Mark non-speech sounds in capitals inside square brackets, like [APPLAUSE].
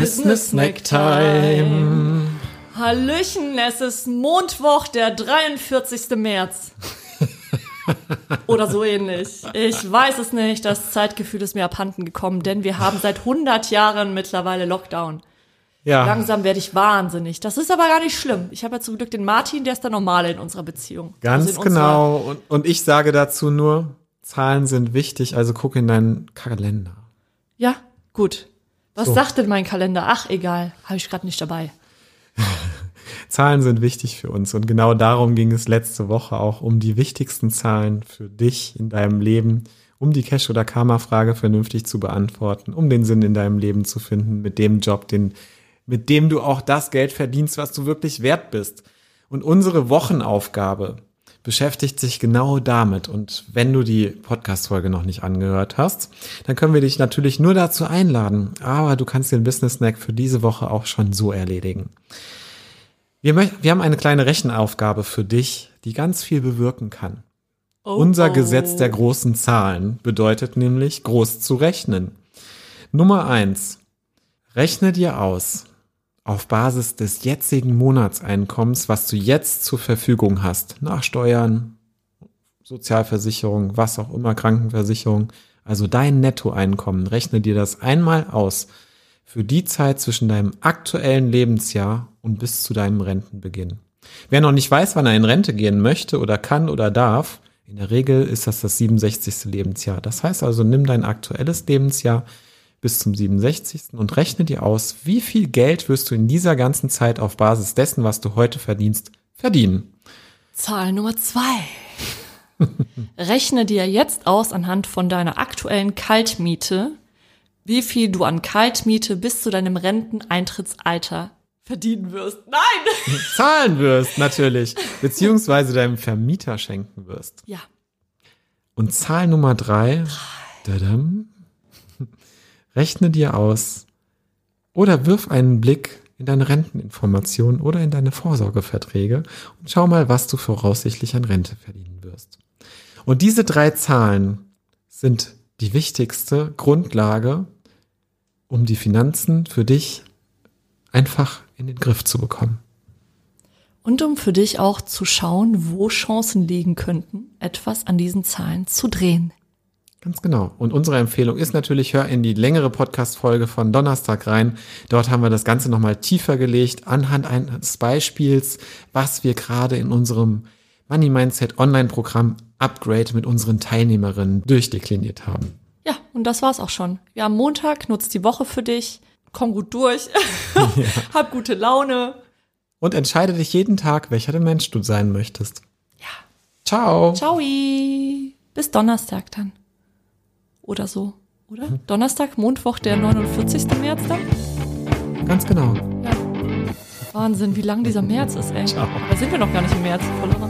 Business Snack Time. Hallöchen, es ist Mondwoch, der 43. März. [LAUGHS] Oder so ähnlich. Ich weiß es nicht. Das Zeitgefühl ist mir abhanden gekommen, denn wir haben seit 100 Jahren mittlerweile Lockdown. Ja. Langsam werde ich wahnsinnig. Das ist aber gar nicht schlimm. Ich habe ja zum Glück den Martin, der ist der Normale in unserer Beziehung. Ganz Also genau. Und, und ich sage dazu nur, Zahlen sind wichtig, also guck in deinen Kalender. Ja, gut. Was So. sagt denn mein Kalender? Ach, egal. Habe ich gerade nicht dabei. [LAUGHS] Zahlen sind wichtig für uns und genau darum ging es letzte Woche auch um die wichtigsten Zahlen für dich in deinem Leben, um die Cash- oder Karma-Frage vernünftig zu beantworten, um den Sinn in deinem Leben zu finden, mit dem Job, den, mit dem du auch das Geld verdienst, was du wirklich wert bist. Und unsere Wochenaufgabe beschäftigt sich genau damit. Und wenn du die Podcast-Folge noch nicht angehört hast, dann können wir dich natürlich nur dazu einladen. Aber du kannst den Business Snack für diese Woche auch schon so erledigen. Wir, möcht- wir haben eine kleine Rechenaufgabe für dich, die ganz viel bewirken kann. Oh, Unser oh. Gesetz der großen Zahlen bedeutet nämlich, groß zu rechnen. Nummer eins: Rechne dir aus, auf Basis des jetzigen Monatseinkommens, was du jetzt zur Verfügung hast, nach Steuern, Sozialversicherung, was auch immer, Krankenversicherung, also dein Nettoeinkommen, rechne dir das einmal aus für die Zeit zwischen deinem aktuellen Lebensjahr und bis zu deinem Rentenbeginn. Wer noch nicht weiß, wann er in Rente gehen möchte oder kann oder darf, in der Regel ist das das 67. Lebensjahr. Das heißt also, nimm dein aktuelles Lebensjahr bis zum 67. und rechne dir aus, wie viel Geld wirst du in dieser ganzen Zeit auf Basis dessen, was du heute verdienst, verdienen. Zahl Nummer zwei. [LAUGHS] Rechne dir jetzt aus anhand von deiner aktuellen Kaltmiete, wie viel du an Kaltmiete bis zu deinem Renteneintrittsalter verdienen wirst. Nein! [LAUGHS] Zahlen wirst natürlich, beziehungsweise deinem Vermieter schenken wirst. Ja. Und Zahl Nummer drei, dadam, rechne dir aus oder wirf einen Blick in deine Renteninformationen oder in deine Vorsorgeverträge und schau mal, was du voraussichtlich an Rente verdienen wirst. Und diese drei Zahlen sind die wichtigste Grundlage, um die Finanzen für dich einfach in den Griff zu bekommen. Und um für dich auch zu schauen, wo Chancen liegen könnten, etwas an diesen Zahlen zu drehen. Ganz genau. Und unsere Empfehlung ist natürlich, hör in die längere Podcast-Folge von Donnerstag rein. Dort haben wir das Ganze nochmal tiefer gelegt, anhand eines Beispiels, was wir gerade in unserem Money Mindset Online-Programm Upgrade mit unseren Teilnehmerinnen durchdekliniert haben. Ja, und das war's auch schon. Wir haben Montag, nutzt die Woche für dich, komm gut durch, [LAUGHS] hab gute Laune. Und entscheide dich jeden Tag, welcher der Mensch du sein möchtest. Ja. Ciao. Ciao. Bis Donnerstag dann. Oder so, oder? Donnerstag, Mondwoch, der 49. März dann? Ganz genau. Ja. Wahnsinn, wie lang dieser März ist, ey. Ciao. Da sind wir noch gar nicht im März. Voll irre.